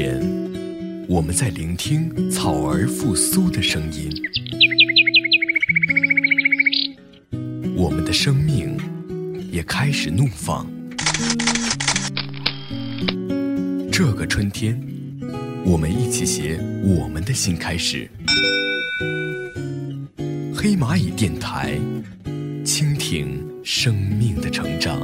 天，我们在聆听草儿复苏的声音。我们的生命也开始怒放。这个春天，我们一起写我们的新开始。黑蚂蚁电台，倾听生命的成长。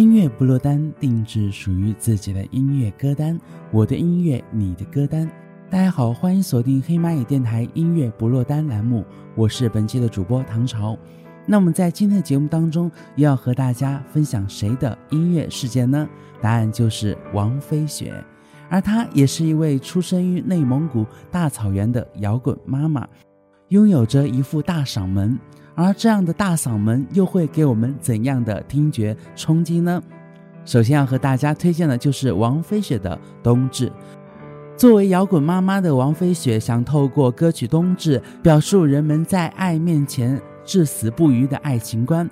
音乐不落单，定制属于自己的音乐歌单。我的音乐，你的歌单。大家好，欢迎锁定黑蚂蚁电台音乐不落单栏目，我是本期的主播唐朝。那我们在今天的节目当中，要和大家分享谁的音乐世界呢？答案就是王菲雪，而她也是一位出生于内蒙古大草原的摇滚妈妈，拥有着一副大嗓门。而这样的大嗓门又会给我们怎样的听觉冲击呢？首先要和大家推荐的就是王菲雪的《冬至》。作为摇滚妈妈的王菲雪，想透过歌曲《冬至》表述人们在爱面前至死不渝的爱情观。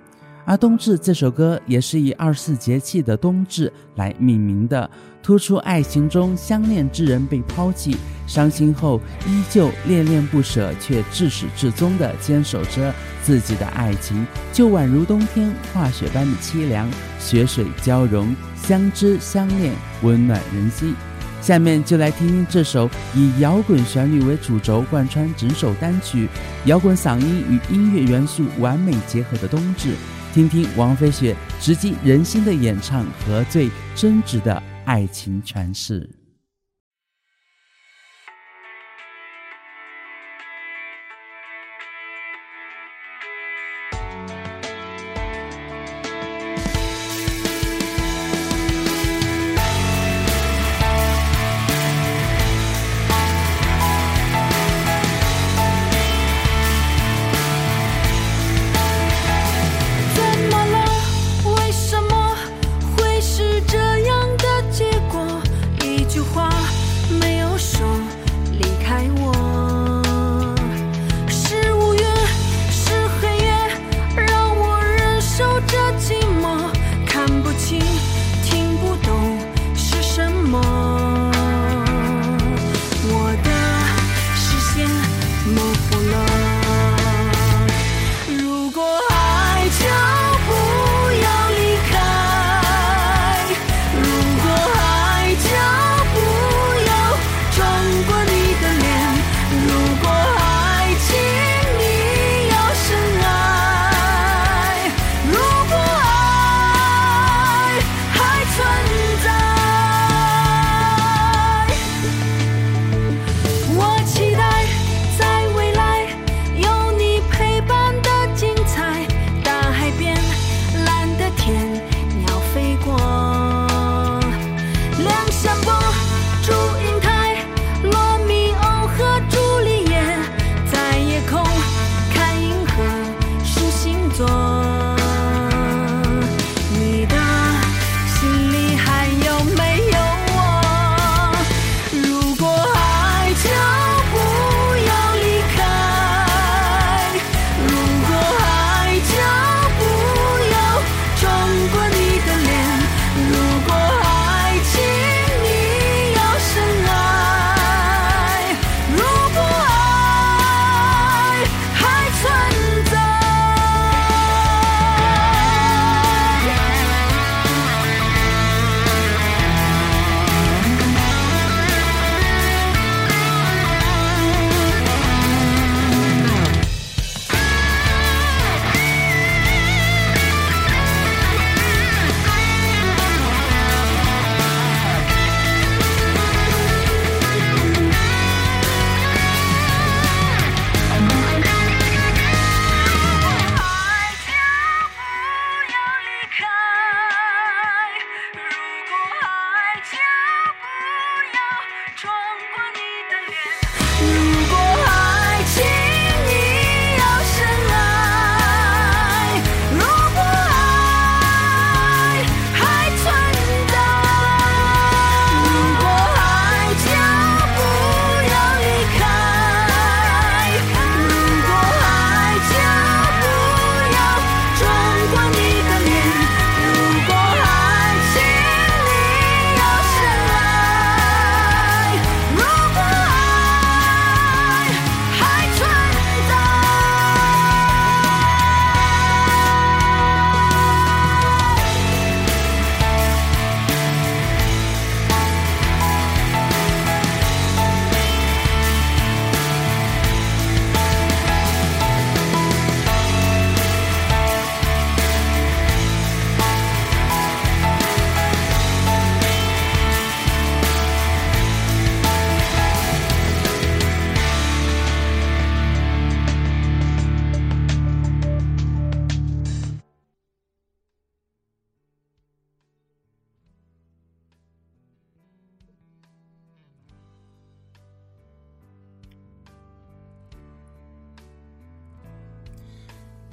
而《冬至》这首歌也是以二十四节气的冬至来命名的，突出爱情中相恋之人被抛弃，伤心后依旧恋恋不舍，却至始至终的坚守着自己的爱情，就宛如冬天化雪般的凄凉，雪水交融，相知相恋，温暖人心。下面就来听听这首以摇滚旋律为主轴，贯穿整首单曲，摇滚嗓音与音乐元素完美结合的《冬至》。听听王菲雪直击人心的演唱和最真挚的爱情诠释。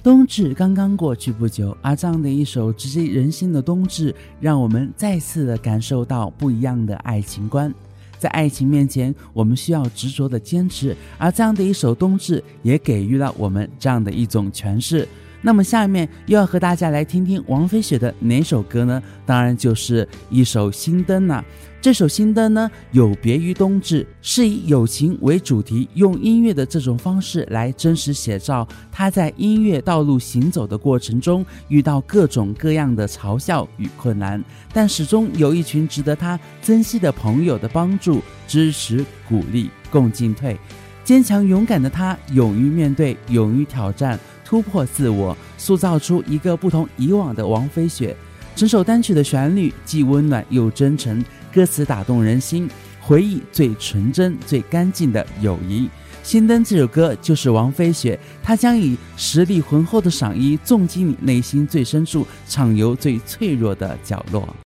冬至刚刚过去不久，而这样的一首直击人心的冬至，让我们再次的感受到不一样的爱情观。在爱情面前，我们需要执着的坚持，而这样的一首冬至，也给予了我们这样的一种诠释。那么下面又要和大家来听听王菲写的哪首歌呢？当然就是一首《心灯》了。这首《心灯》呢，有别于冬至，是以友情为主题，用音乐的这种方式来真实写照他在音乐道路行走的过程中遇到各种各样的嘲笑与困难，但始终有一群值得他珍惜的朋友的帮助、支持、鼓励，共进退。坚强勇敢的他，勇于面对，勇于挑战，突破自我，塑造出一个不同以往的王菲雪。整首单曲的旋律既温暖又真诚。歌词打动人心，回忆最纯真、最干净的友谊。《心灯》这首歌就是王菲雪，她将以实力浑厚的嗓音，重击你内心最深处，畅游最脆弱的角落。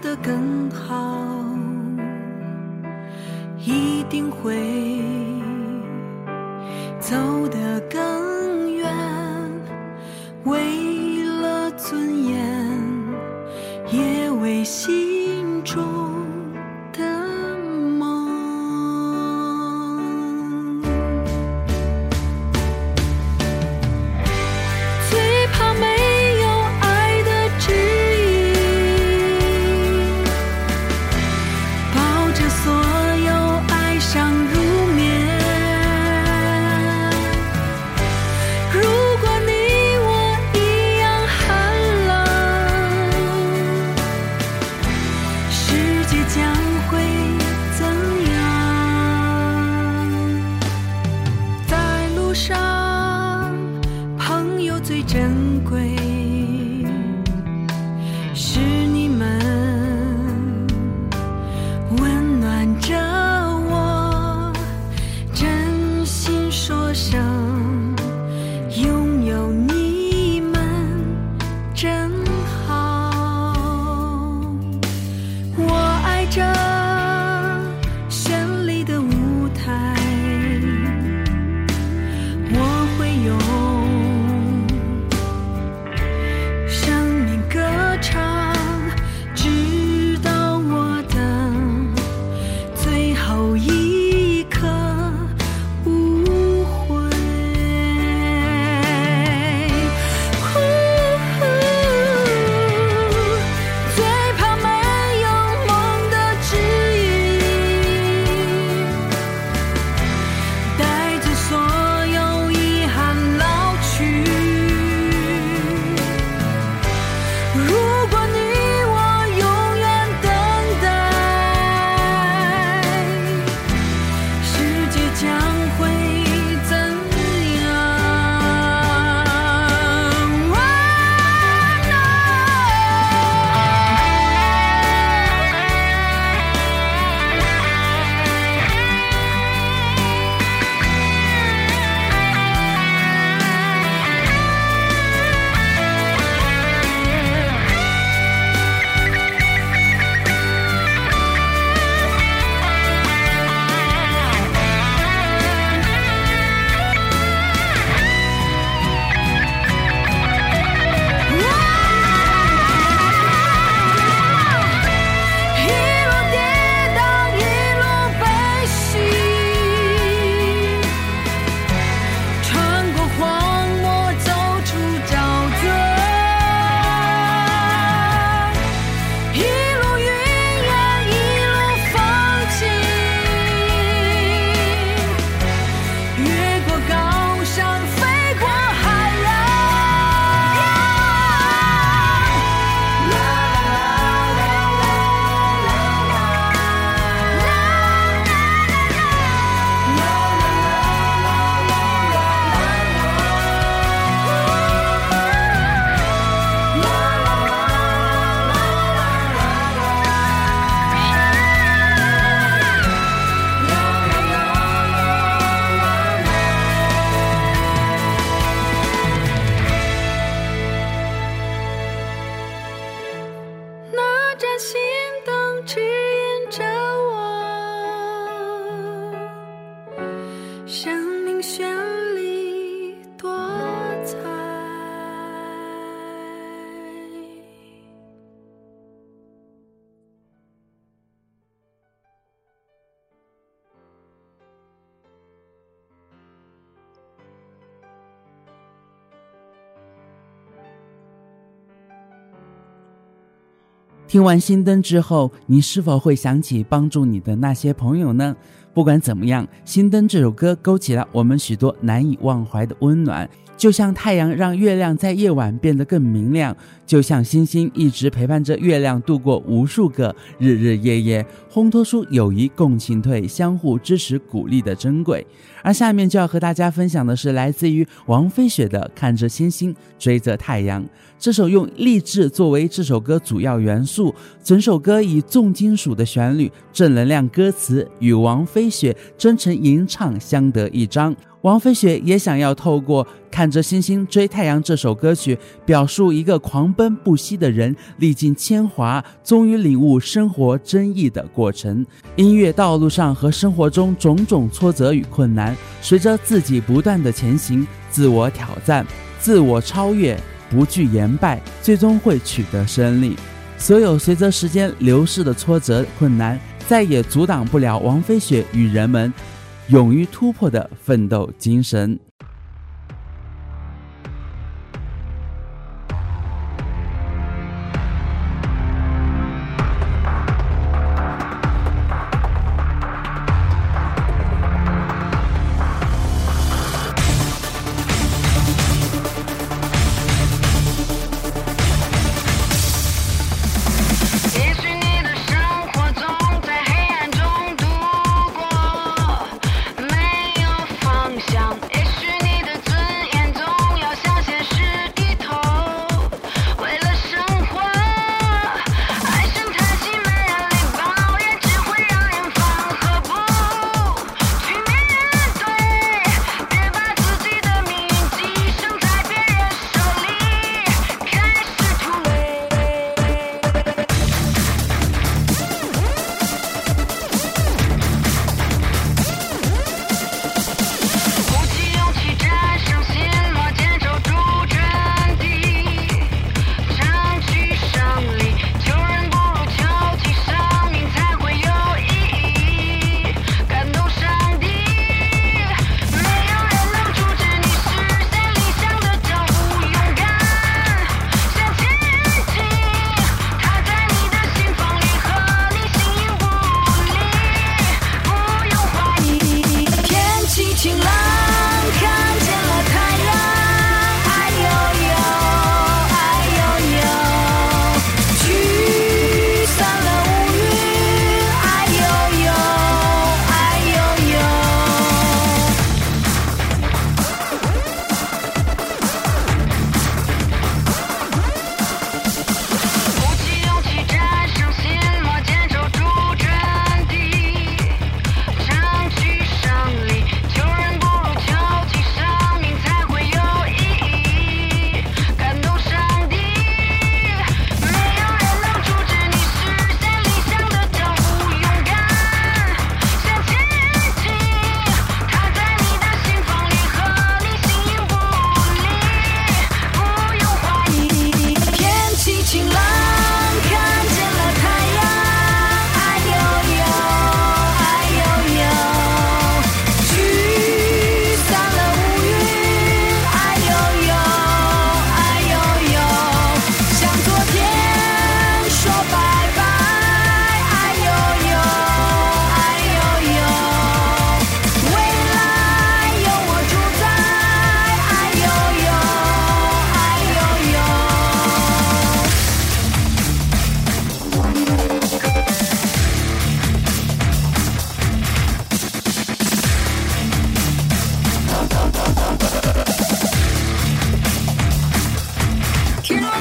得更好，一定会。听完《心灯》之后，你是否会想起帮助你的那些朋友呢？不管怎么样，《心灯》这首歌勾起了我们许多难以忘怀的温暖。就像太阳让月亮在夜晚变得更明亮，就像星星一直陪伴着月亮度过无数个日日夜夜，烘托出友谊共进退、相互支持鼓励的珍贵。而下面就要和大家分享的是来自于王菲雪的《看着星星追着太阳》。这首用励志作为这首歌主要元素，整首歌以重金属的旋律、正能量歌词与王菲飞雪真诚吟唱相得益彰。王飞雪也想要透过《看着星星追太阳》这首歌曲，表述一个狂奔不息的人历尽铅华，终于领悟生活真意的过程。音乐道路上和生活中种种挫折与困难，随着自己不断的前行、自我挑战、自我超越，不惧言败，最终会取得胜利。所有随着时间流逝的挫折困难，再也阻挡不了王飞雪与人们。勇于突破的奋斗精神。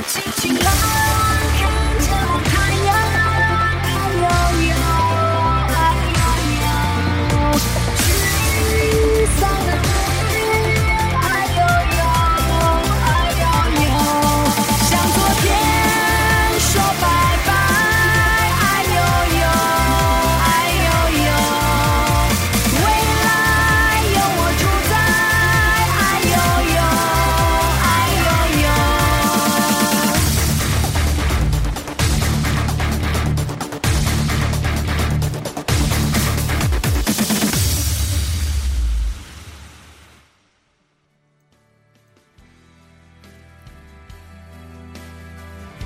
轻轻来。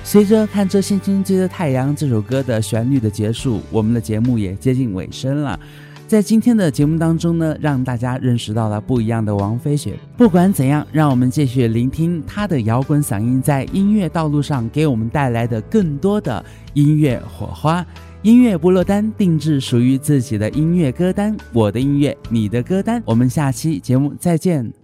随着《看着星星追着太阳》这首歌的旋律的结束，我们的节目也接近尾声了。在今天的节目当中呢，让大家认识到了不一样的王菲雪。不管怎样，让我们继续聆听她的摇滚嗓音在音乐道路上给我们带来的更多的音乐火花。音乐不落单，定制属于自己的音乐歌单，我的音乐，你的歌单。我们下期节目再见。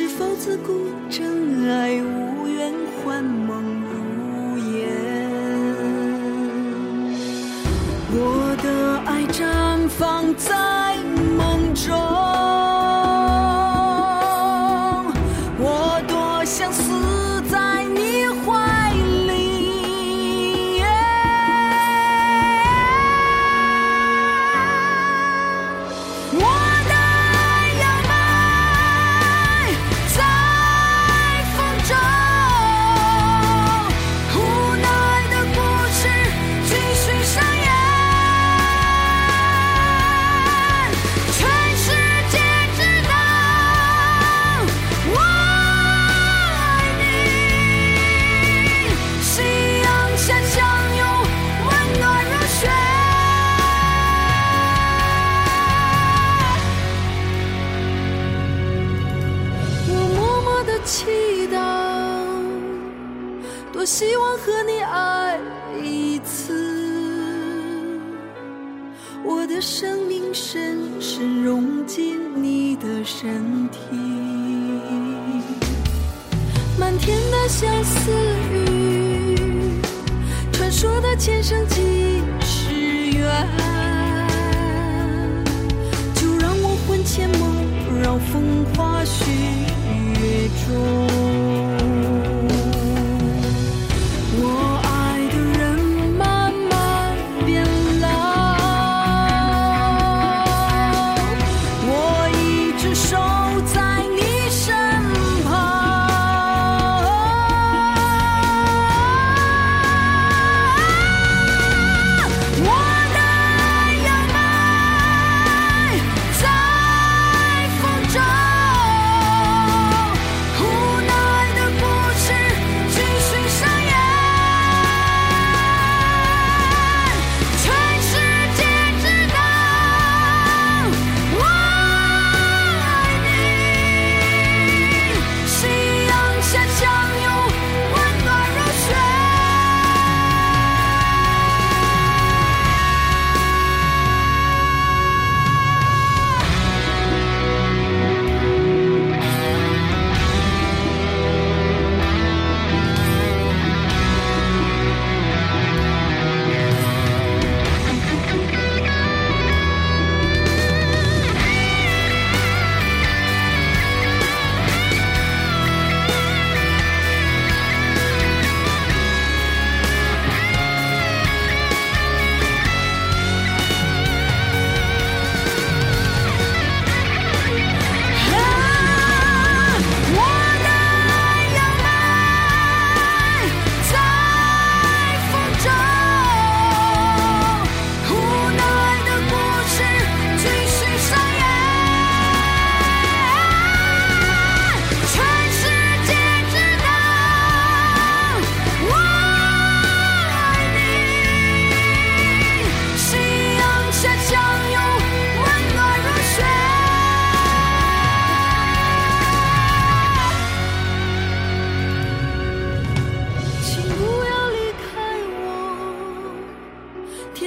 是否自古真爱无缘幻梦如烟？我的爱绽放在风花雪月中。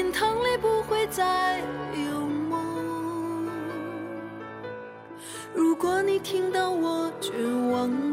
心疼里不会再有梦。如果你听到我绝望。